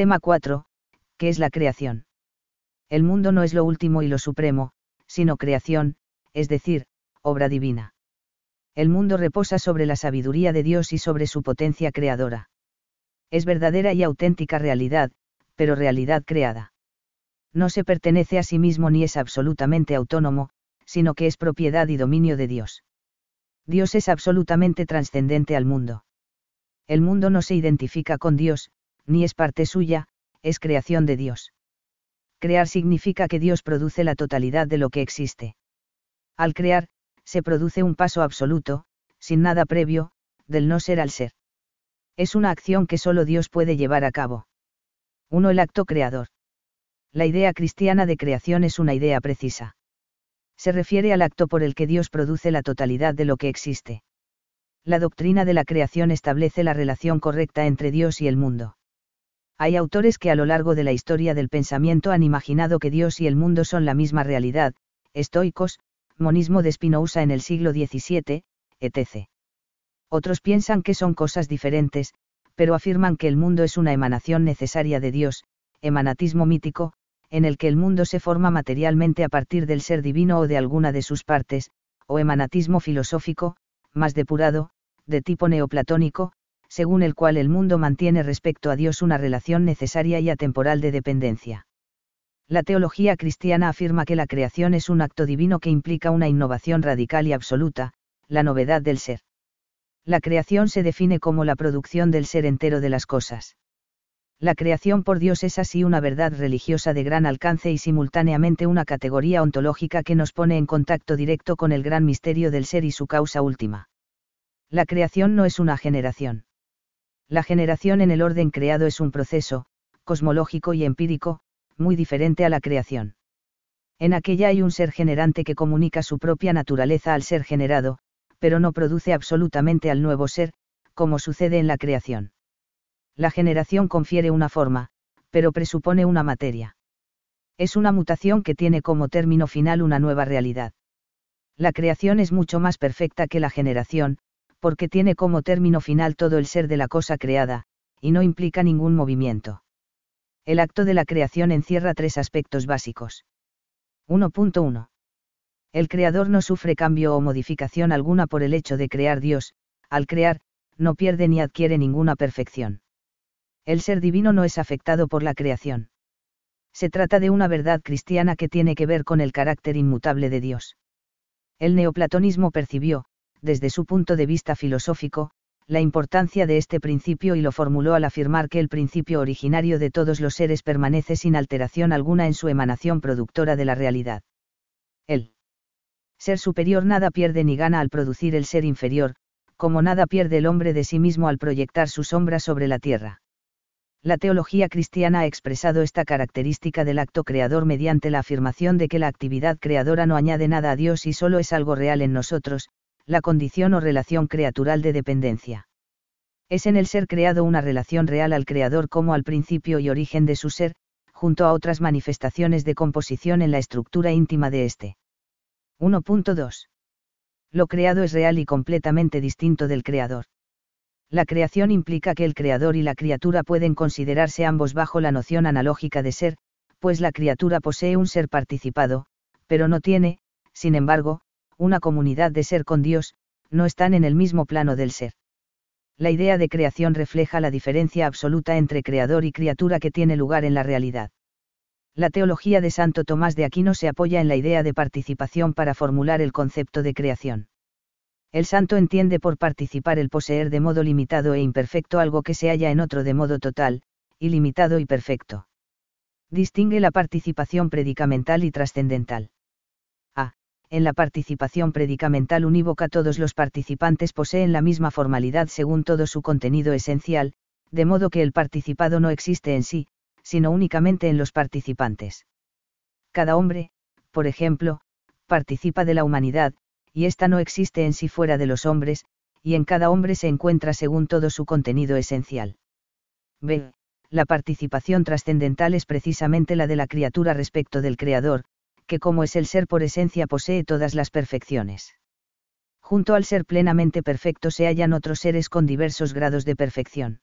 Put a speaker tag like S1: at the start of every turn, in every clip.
S1: Tema 4. ¿Qué es la creación? El mundo no es lo último y lo supremo, sino creación, es decir, obra divina. El mundo reposa sobre la sabiduría de Dios y sobre su potencia creadora. Es verdadera y auténtica realidad, pero realidad creada. No se pertenece a sí mismo ni es absolutamente autónomo, sino que es propiedad y dominio de Dios. Dios es absolutamente trascendente al mundo. El mundo no se identifica con Dios, ni es parte suya, es creación de Dios. Crear significa que Dios produce la totalidad de lo que existe. Al crear, se produce un paso absoluto, sin nada previo, del no ser al ser. Es una acción que solo Dios puede llevar a cabo. 1. El acto creador. La idea cristiana de creación es una idea precisa. Se refiere al acto por el que Dios produce la totalidad de lo que existe. La doctrina de la creación establece la relación correcta entre Dios y el mundo. Hay autores que a lo largo de la historia del pensamiento han imaginado que Dios y el mundo son la misma realidad, estoicos, monismo de Spinoza en el siglo XVII, etc. Otros piensan que son cosas diferentes, pero afirman que el mundo es una emanación necesaria de Dios, emanatismo mítico, en el que el mundo se forma materialmente a partir del ser divino o de alguna de sus partes, o emanatismo filosófico, más depurado, de tipo neoplatónico, según el cual el mundo mantiene respecto a Dios una relación necesaria y atemporal de dependencia. La teología cristiana afirma que la creación es un acto divino que implica una innovación radical y absoluta, la novedad del ser. La creación se define como la producción del ser entero de las cosas. La creación por Dios es así una verdad religiosa de gran alcance y simultáneamente una categoría ontológica que nos pone en contacto directo con el gran misterio del ser y su causa última. La creación no es una generación. La generación en el orden creado es un proceso, cosmológico y empírico, muy diferente a la creación. En aquella hay un ser generante que comunica su propia naturaleza al ser generado, pero no produce absolutamente al nuevo ser, como sucede en la creación. La generación confiere una forma, pero presupone una materia. Es una mutación que tiene como término final una nueva realidad. La creación es mucho más perfecta que la generación, porque tiene como término final todo el ser de la cosa creada, y no implica ningún movimiento. El acto de la creación encierra tres aspectos básicos. 1.1. El creador no sufre cambio o modificación alguna por el hecho de crear Dios, al crear, no pierde ni adquiere ninguna perfección. El ser divino no es afectado por la creación. Se trata de una verdad cristiana que tiene que ver con el carácter inmutable de Dios. El neoplatonismo percibió, desde su punto de vista filosófico, la importancia de este principio y lo formuló al afirmar que el principio originario de todos los seres permanece sin alteración alguna en su emanación productora de la realidad. El ser superior nada pierde ni gana al producir el ser inferior, como nada pierde el hombre de sí mismo al proyectar su sombra sobre la tierra. La teología cristiana ha expresado esta característica del acto creador mediante la afirmación de que la actividad creadora no añade nada a Dios y solo es algo real en nosotros, la condición o relación creatural de dependencia. Es en el ser creado una relación real al creador como al principio y origen de su ser, junto a otras manifestaciones de composición en la estructura íntima de éste. 1.2. Lo creado es real y completamente distinto del creador. La creación implica que el creador y la criatura pueden considerarse ambos bajo la noción analógica de ser, pues la criatura posee un ser participado, pero no tiene, sin embargo, una comunidad de ser con Dios, no están en el mismo plano del ser. La idea de creación refleja la diferencia absoluta entre creador y criatura que tiene lugar en la realidad. La teología de Santo Tomás de Aquino se apoya en la idea de participación para formular el concepto de creación. El santo entiende por participar el poseer de modo limitado e imperfecto algo que se halla en otro de modo total, ilimitado y perfecto. Distingue la participación predicamental y trascendental en la participación predicamental unívoca todos los participantes poseen la misma formalidad según todo su contenido esencial, de modo que el participado no existe en sí, sino únicamente en los participantes. Cada hombre, por ejemplo, participa de la humanidad, y ésta no existe en sí fuera de los hombres, y en cada hombre se encuentra según todo su contenido esencial. B. La participación trascendental es precisamente la de la criatura respecto del Creador, que como es el ser por esencia posee todas las perfecciones. Junto al ser plenamente perfecto se hallan otros seres con diversos grados de perfección.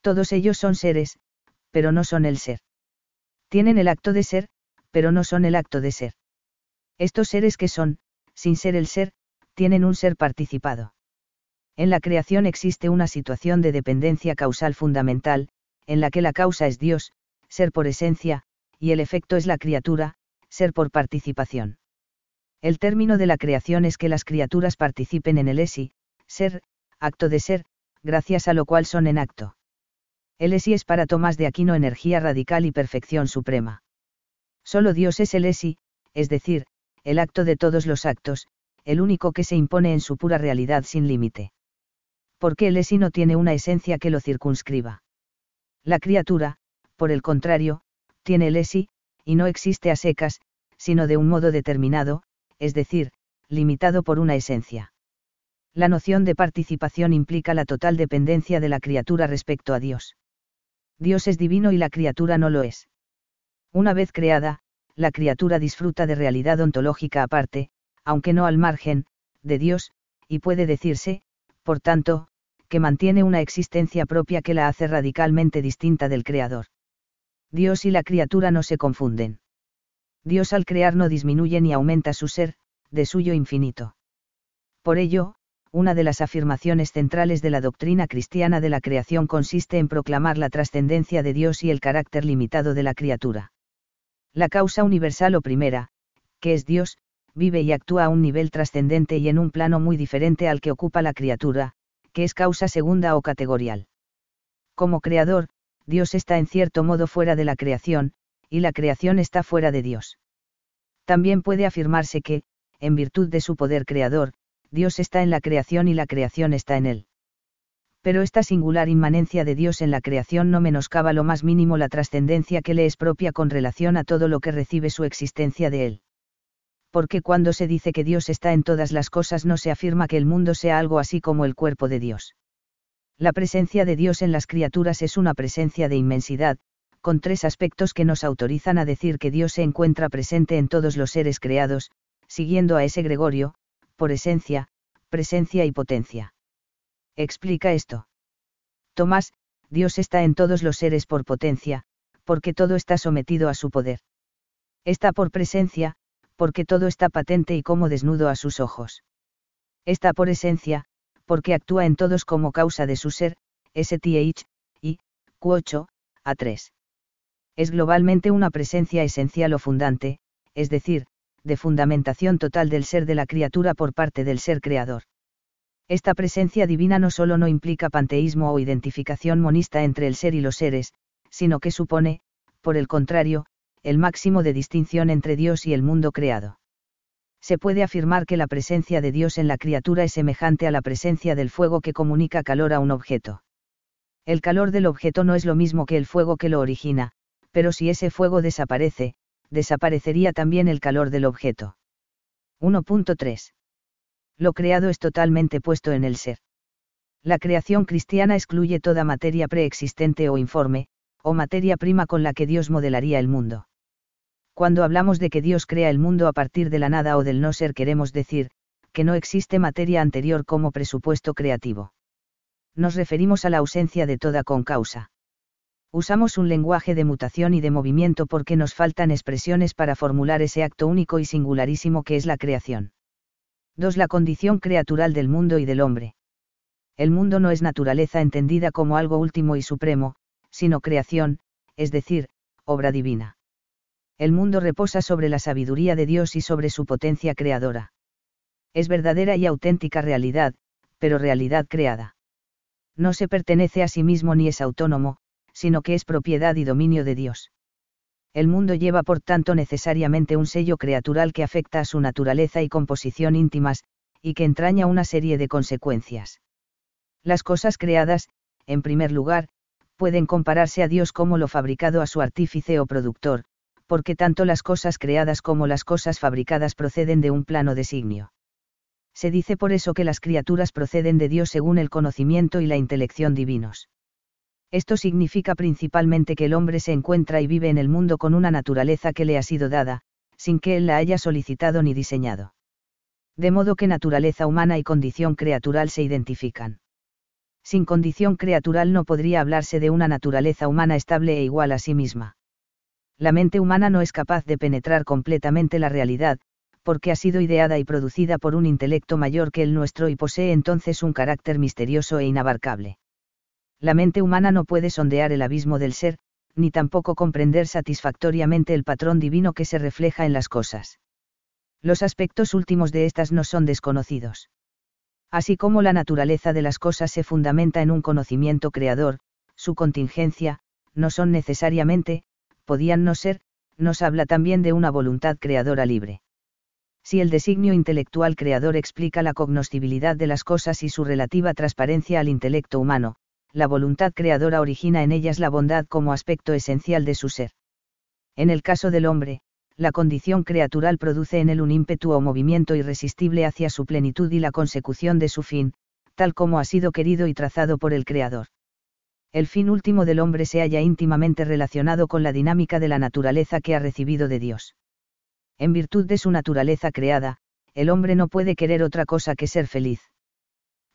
S1: Todos ellos son seres, pero no son el ser. Tienen el acto de ser, pero no son el acto de ser. Estos seres que son, sin ser el ser, tienen un ser participado. En la creación existe una situación de dependencia causal fundamental, en la que la causa es Dios, ser por esencia, y el efecto es la criatura, ser por participación. El término de la creación es que las criaturas participen en el esi, ser, acto de ser, gracias a lo cual son en acto. El esi es para Tomás de Aquino energía radical y perfección suprema. Solo Dios es el esi, es decir, el acto de todos los actos, el único que se impone en su pura realidad sin límite. Porque el esi no tiene una esencia que lo circunscriba. La criatura, por el contrario, tiene el esi, y no existe a secas, sino de un modo determinado, es decir, limitado por una esencia. La noción de participación implica la total dependencia de la criatura respecto a Dios. Dios es divino y la criatura no lo es. Una vez creada, la criatura disfruta de realidad ontológica aparte, aunque no al margen, de Dios, y puede decirse, por tanto, que mantiene una existencia propia que la hace radicalmente distinta del Creador. Dios y la criatura no se confunden. Dios al crear no disminuye ni aumenta su ser, de suyo infinito. Por ello, una de las afirmaciones centrales de la doctrina cristiana de la creación consiste en proclamar la trascendencia de Dios y el carácter limitado de la criatura. La causa universal o primera, que es Dios, vive y actúa a un nivel trascendente y en un plano muy diferente al que ocupa la criatura, que es causa segunda o categorial. Como creador, Dios está en cierto modo fuera de la creación, y la creación está fuera de Dios. También puede afirmarse que, en virtud de su poder creador, Dios está en la creación y la creación está en él. Pero esta singular inmanencia de Dios en la creación no menoscaba lo más mínimo la trascendencia que le es propia con relación a todo lo que recibe su existencia de él porque cuando se dice que Dios está en todas las cosas no se afirma que el mundo sea algo así como el cuerpo de Dios. La presencia de Dios en las criaturas es una presencia de inmensidad, con tres aspectos que nos autorizan a decir que Dios se encuentra presente en todos los seres creados, siguiendo a ese Gregorio, por esencia, presencia y potencia. Explica esto. Tomás, Dios está en todos los seres por potencia, porque todo está sometido a su poder. Está por presencia, porque todo está patente y como desnudo a sus ojos. Está por esencia, porque actúa en todos como causa de su ser, STH, y, Q8, A3. Es globalmente una presencia esencial o fundante, es decir, de fundamentación total del ser de la criatura por parte del ser creador. Esta presencia divina no solo no implica panteísmo o identificación monista entre el ser y los seres, sino que supone, por el contrario, el máximo de distinción entre Dios y el mundo creado. Se puede afirmar que la presencia de Dios en la criatura es semejante a la presencia del fuego que comunica calor a un objeto. El calor del objeto no es lo mismo que el fuego que lo origina, pero si ese fuego desaparece, desaparecería también el calor del objeto. 1.3. Lo creado es totalmente puesto en el ser. La creación cristiana excluye toda materia preexistente o informe, o materia prima con la que Dios modelaría el mundo. Cuando hablamos de que Dios crea el mundo a partir de la nada o del no ser queremos decir, que no existe materia anterior como presupuesto creativo. Nos referimos a la ausencia de toda concausa. Usamos un lenguaje de mutación y de movimiento porque nos faltan expresiones para formular ese acto único y singularísimo que es la creación. 2. La condición creatural del mundo y del hombre. El mundo no es naturaleza entendida como algo último y supremo, sino creación, es decir, obra divina el mundo reposa sobre la sabiduría de Dios y sobre su potencia creadora. Es verdadera y auténtica realidad, pero realidad creada. No se pertenece a sí mismo ni es autónomo, sino que es propiedad y dominio de Dios. El mundo lleva por tanto necesariamente un sello creatural que afecta a su naturaleza y composición íntimas, y que entraña una serie de consecuencias. Las cosas creadas, en primer lugar, pueden compararse a Dios como lo fabricado a su artífice o productor, porque tanto las cosas creadas como las cosas fabricadas proceden de un plano designio. Se dice por eso que las criaturas proceden de Dios según el conocimiento y la intelección divinos. Esto significa principalmente que el hombre se encuentra y vive en el mundo con una naturaleza que le ha sido dada, sin que él la haya solicitado ni diseñado. De modo que naturaleza humana y condición creatural se identifican. Sin condición creatural no podría hablarse de una naturaleza humana estable e igual a sí misma. La mente humana no es capaz de penetrar completamente la realidad, porque ha sido ideada y producida por un intelecto mayor que el nuestro y posee entonces un carácter misterioso e inabarcable. La mente humana no puede sondear el abismo del ser, ni tampoco comprender satisfactoriamente el patrón divino que se refleja en las cosas. Los aspectos últimos de estas no son desconocidos. Así como la naturaleza de las cosas se fundamenta en un conocimiento creador, su contingencia, no son necesariamente, podían no ser, nos habla también de una voluntad creadora libre. Si el designio intelectual creador explica la cognoscibilidad de las cosas y su relativa transparencia al intelecto humano, la voluntad creadora origina en ellas la bondad como aspecto esencial de su ser. En el caso del hombre, la condición creatural produce en él un ímpetu o movimiento irresistible hacia su plenitud y la consecución de su fin, tal como ha sido querido y trazado por el Creador. El fin último del hombre se halla íntimamente relacionado con la dinámica de la naturaleza que ha recibido de Dios. En virtud de su naturaleza creada, el hombre no puede querer otra cosa que ser feliz.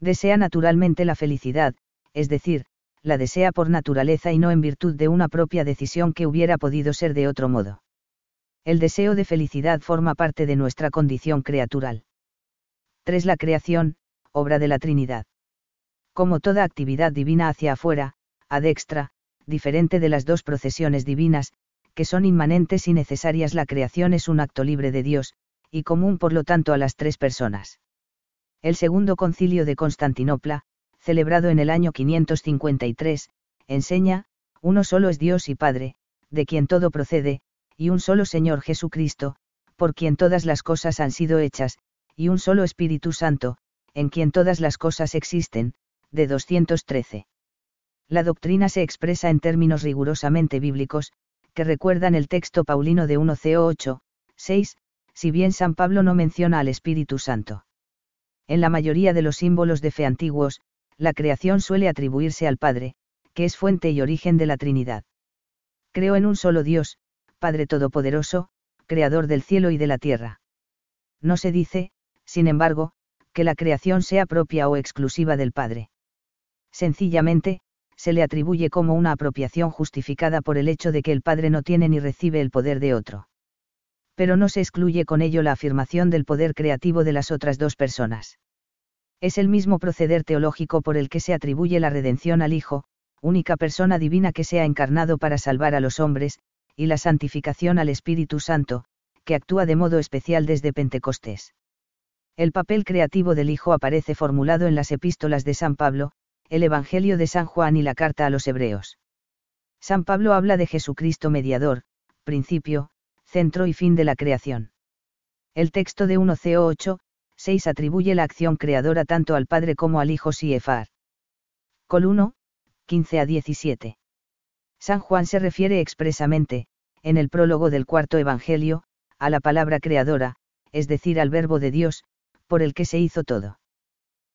S1: Desea naturalmente la felicidad, es decir, la desea por naturaleza y no en virtud de una propia decisión que hubiera podido ser de otro modo el deseo de felicidad forma parte de nuestra condición creatural. 3. La creación, obra de la Trinidad. Como toda actividad divina hacia afuera, ad extra, diferente de las dos procesiones divinas, que son inmanentes y necesarias, la creación es un acto libre de Dios, y común por lo tanto a las tres personas. El segundo concilio de Constantinopla, celebrado en el año 553, enseña, uno solo es Dios y Padre, de quien todo procede, y un solo Señor Jesucristo, por quien todas las cosas han sido hechas, y un solo Espíritu Santo, en quien todas las cosas existen, de 213. La doctrina se expresa en términos rigurosamente bíblicos, que recuerdan el texto paulino de 1 Co 8, 6, si bien San Pablo no menciona al Espíritu Santo. En la mayoría de los símbolos de fe antiguos, la creación suele atribuirse al Padre, que es fuente y origen de la Trinidad. Creo en un solo Dios, Padre Todopoderoso, Creador del cielo y de la tierra. No se dice, sin embargo, que la creación sea propia o exclusiva del Padre. Sencillamente, se le atribuye como una apropiación justificada por el hecho de que el Padre no tiene ni recibe el poder de otro. Pero no se excluye con ello la afirmación del poder creativo de las otras dos personas. Es el mismo proceder teológico por el que se atribuye la redención al Hijo, única persona divina que se ha encarnado para salvar a los hombres, y la santificación al Espíritu Santo, que actúa de modo especial desde Pentecostés. El papel creativo del Hijo aparece formulado en las epístolas de San Pablo, el Evangelio de San Juan y la carta a los Hebreos. San Pablo habla de Jesucristo mediador, principio, centro y fin de la creación. El texto de 1 Co 8, 6 atribuye la acción creadora tanto al Padre como al Hijo Siefar. Col 1, 15 a 17. San Juan se refiere expresamente, en el prólogo del cuarto Evangelio, a la palabra creadora, es decir, al verbo de Dios, por el que se hizo todo.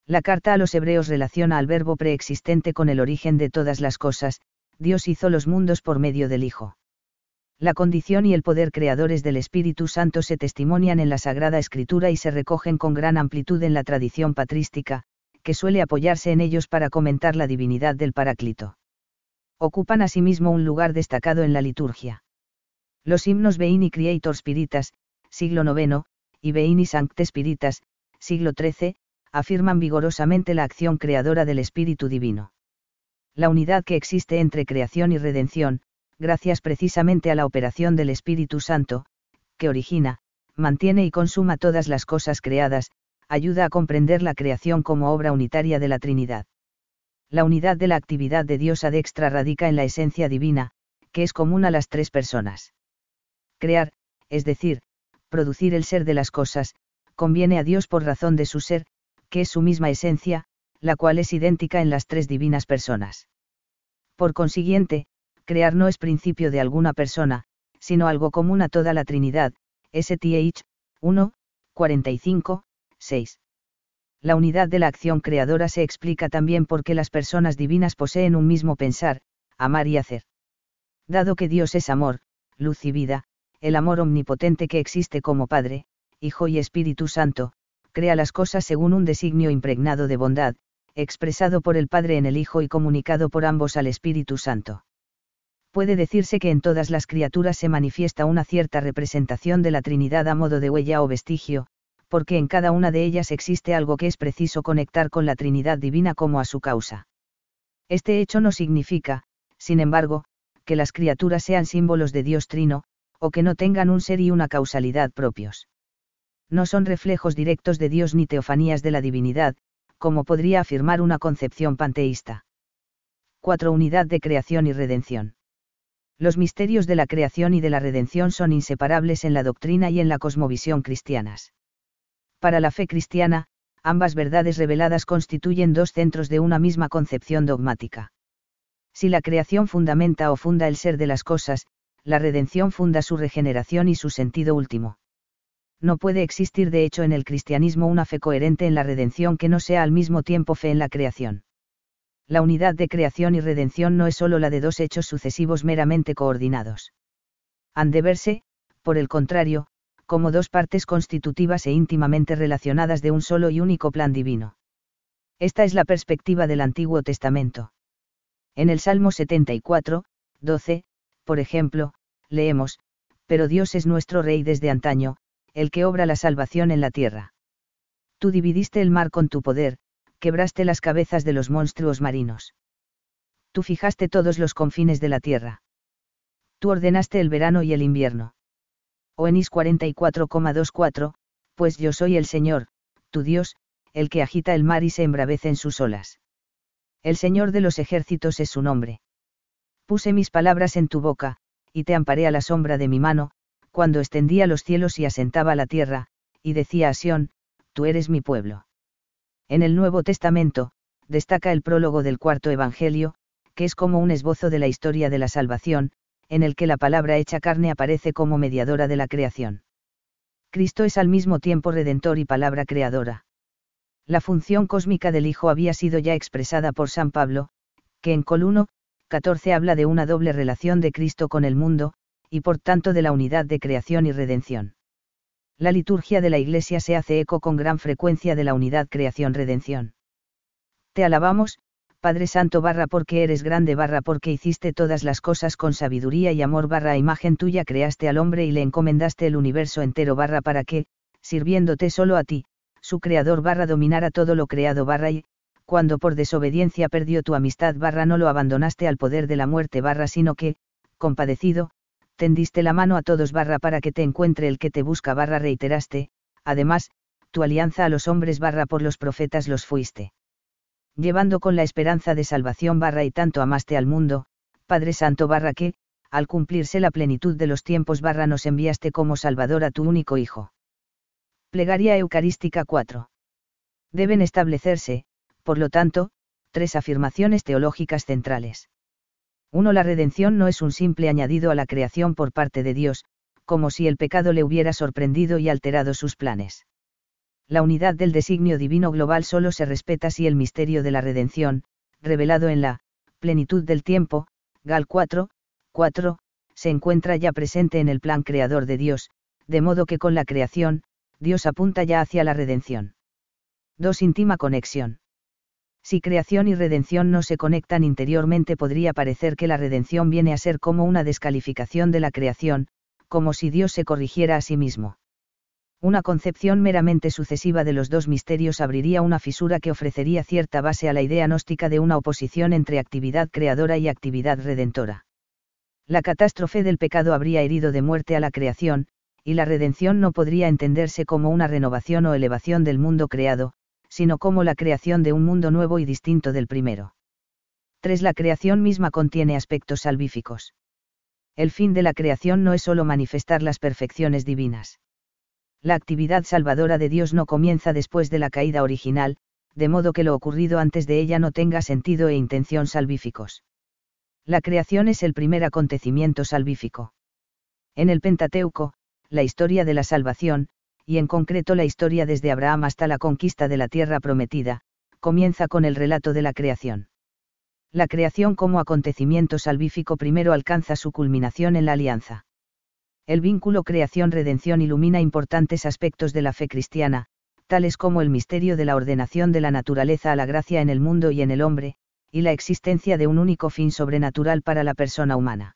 S1: La carta a los hebreos relaciona al verbo preexistente con el origen de todas las cosas, Dios hizo los mundos por medio del Hijo. La condición y el poder creadores del Espíritu Santo se testimonian en la Sagrada Escritura y se recogen con gran amplitud en la tradición patrística, que suele apoyarse en ellos para comentar la divinidad del Paráclito ocupan asimismo un lugar destacado en la liturgia. Los himnos Veini Creator Spiritas, siglo IX, y Veini Sancte Spiritas, siglo XIII, afirman vigorosamente la acción creadora del Espíritu Divino. La unidad que existe entre creación y redención, gracias precisamente a la operación del Espíritu Santo, que origina, mantiene y consuma todas las cosas creadas, ayuda a comprender la creación como obra unitaria de la Trinidad la unidad de la actividad de Dios adextra radica en la esencia divina, que es común a las tres personas. Crear, es decir, producir el ser de las cosas, conviene a Dios por razón de su ser, que es su misma esencia, la cual es idéntica en las tres divinas personas. Por consiguiente, crear no es principio de alguna persona, sino algo común a toda la Trinidad, STH, 1, 45, 6 la unidad de la acción creadora se explica también porque las personas divinas poseen un mismo pensar, amar y hacer. Dado que Dios es amor, luz y vida, el amor omnipotente que existe como Padre, Hijo y Espíritu Santo, crea las cosas según un designio impregnado de bondad, expresado por el Padre en el Hijo y comunicado por ambos al Espíritu Santo. Puede decirse que en todas las criaturas se manifiesta una cierta representación de la Trinidad a modo de huella o vestigio, porque en cada una de ellas existe algo que es preciso conectar con la Trinidad divina como a su causa. Este hecho no significa, sin embargo, que las criaturas sean símbolos de Dios Trino, o que no tengan un ser y una causalidad propios. No son reflejos directos de Dios ni teofanías de la divinidad, como podría afirmar una concepción panteísta. 4. Unidad de creación y redención. Los misterios de la creación y de la redención son inseparables en la doctrina y en la cosmovisión cristianas. Para la fe cristiana, ambas verdades reveladas constituyen dos centros de una misma concepción dogmática. Si la creación fundamenta o funda el ser de las cosas, la redención funda su regeneración y su sentido último. No puede existir de hecho en el cristianismo una fe coherente en la redención que no sea al mismo tiempo fe en la creación. La unidad de creación y redención no es sólo la de dos hechos sucesivos meramente coordinados. Han de verse, por el contrario, como dos partes constitutivas e íntimamente relacionadas de un solo y único plan divino. Esta es la perspectiva del Antiguo Testamento. En el Salmo 74, 12, por ejemplo, leemos, Pero Dios es nuestro Rey desde antaño, el que obra la salvación en la tierra. Tú dividiste el mar con tu poder, quebraste las cabezas de los monstruos marinos. Tú fijaste todos los confines de la tierra. Tú ordenaste el verano y el invierno o en Is 44,24, pues yo soy el Señor, tu Dios, el que agita el mar y se embravece en sus olas. El Señor de los ejércitos es su nombre. Puse mis palabras en tu boca, y te amparé a la sombra de mi mano, cuando extendía los cielos y asentaba la tierra, y decía a Sión, tú eres mi pueblo. En el Nuevo Testamento, destaca el prólogo del cuarto Evangelio, que es como un esbozo de la historia de la salvación, en el que la palabra hecha carne aparece como mediadora de la creación. Cristo es al mismo tiempo redentor y palabra creadora. La función cósmica del Hijo había sido ya expresada por San Pablo, que en Col 1, 14 habla de una doble relación de Cristo con el mundo, y por tanto de la unidad de creación y redención. La liturgia de la Iglesia se hace eco con gran frecuencia de la unidad creación-redención. Te alabamos, Padre Santo barra porque eres grande barra porque hiciste todas las cosas con sabiduría y amor barra imagen tuya creaste al hombre y le encomendaste el universo entero barra para que, sirviéndote solo a ti, su creador barra dominara todo lo creado barra y, cuando por desobediencia perdió tu amistad barra no lo abandonaste al poder de la muerte barra sino que, compadecido, tendiste la mano a todos barra para que te encuentre el que te busca barra reiteraste, además, tu alianza a los hombres barra por los profetas los fuiste llevando con la esperanza de salvación barra y tanto amaste al mundo, Padre Santo barra que, al cumplirse la plenitud de los tiempos barra nos enviaste como Salvador a tu único Hijo. Plegaria Eucarística 4. Deben establecerse, por lo tanto, tres afirmaciones teológicas centrales. 1. La redención no es un simple añadido a la creación por parte de Dios, como si el pecado le hubiera sorprendido y alterado sus planes la unidad del designio divino global solo se respeta si el misterio de la redención, revelado en la plenitud del tiempo, Gal 4, 4, se encuentra ya presente en el plan creador de Dios, de modo que con la creación, Dios apunta ya hacia la redención. 2. Íntima conexión. Si creación y redención no se conectan interiormente podría parecer que la redención viene a ser como una descalificación de la creación, como si Dios se corrigiera a sí mismo. Una concepción meramente sucesiva de los dos misterios abriría una fisura que ofrecería cierta base a la idea gnóstica de una oposición entre actividad creadora y actividad redentora. La catástrofe del pecado habría herido de muerte a la creación, y la redención no podría entenderse como una renovación o elevación del mundo creado, sino como la creación de un mundo nuevo y distinto del primero. 3. La creación misma contiene aspectos salvíficos. El fin de la creación no es sólo manifestar las perfecciones divinas la actividad salvadora de Dios no comienza después de la caída original, de modo que lo ocurrido antes de ella no tenga sentido e intención salvíficos. La creación es el primer acontecimiento salvífico. En el Pentateuco, la historia de la salvación, y en concreto la historia desde Abraham hasta la conquista de la tierra prometida, comienza con el relato de la creación. La creación como acontecimiento salvífico primero alcanza su culminación en la alianza. El vínculo creación-redención ilumina importantes aspectos de la fe cristiana, tales como el misterio de la ordenación de la naturaleza a la gracia en el mundo y en el hombre, y la existencia de un único fin sobrenatural para la persona humana.